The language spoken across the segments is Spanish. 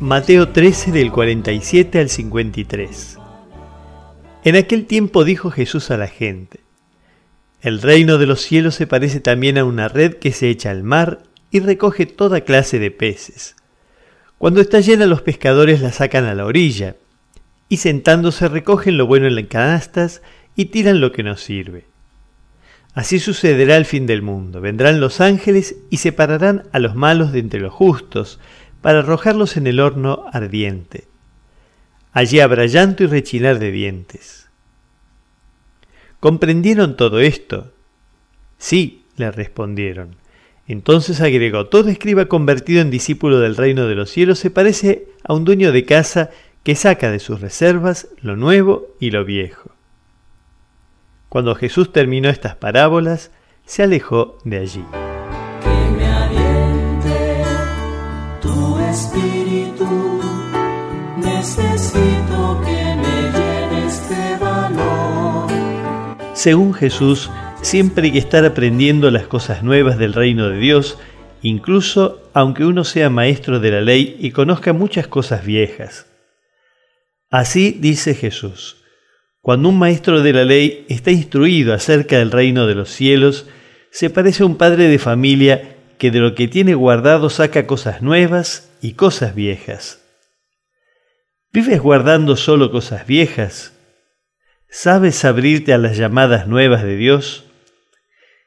Mateo 13 del 47 al 53. En aquel tiempo dijo Jesús a la gente, El reino de los cielos se parece también a una red que se echa al mar y recoge toda clase de peces. Cuando está llena los pescadores la sacan a la orilla, y sentándose recogen lo bueno en las canastas y tiran lo que no sirve. Así sucederá al fin del mundo. Vendrán los ángeles y separarán a los malos de entre los justos, para arrojarlos en el horno ardiente. Allí habrá llanto y rechinar de dientes. ¿Comprendieron todo esto? Sí, le respondieron. Entonces agregó, todo escriba convertido en discípulo del reino de los cielos se parece a un dueño de casa que saca de sus reservas lo nuevo y lo viejo. Cuando Jesús terminó estas parábolas, se alejó de allí. Necesito que me de valor. Según Jesús, siempre hay que estar aprendiendo las cosas nuevas del reino de Dios, incluso aunque uno sea maestro de la ley y conozca muchas cosas viejas. Así dice Jesús, cuando un maestro de la ley está instruido acerca del reino de los cielos, se parece a un padre de familia que de lo que tiene guardado saca cosas nuevas y cosas viejas. ¿Vives guardando solo cosas viejas? ¿Sabes abrirte a las llamadas nuevas de Dios?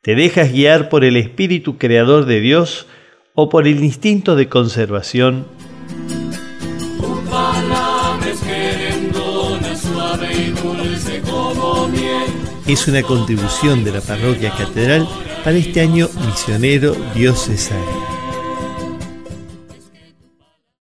¿Te dejas guiar por el Espíritu Creador de Dios o por el instinto de conservación? Es una contribución de la Parroquia Catedral para este año misionero diocesano.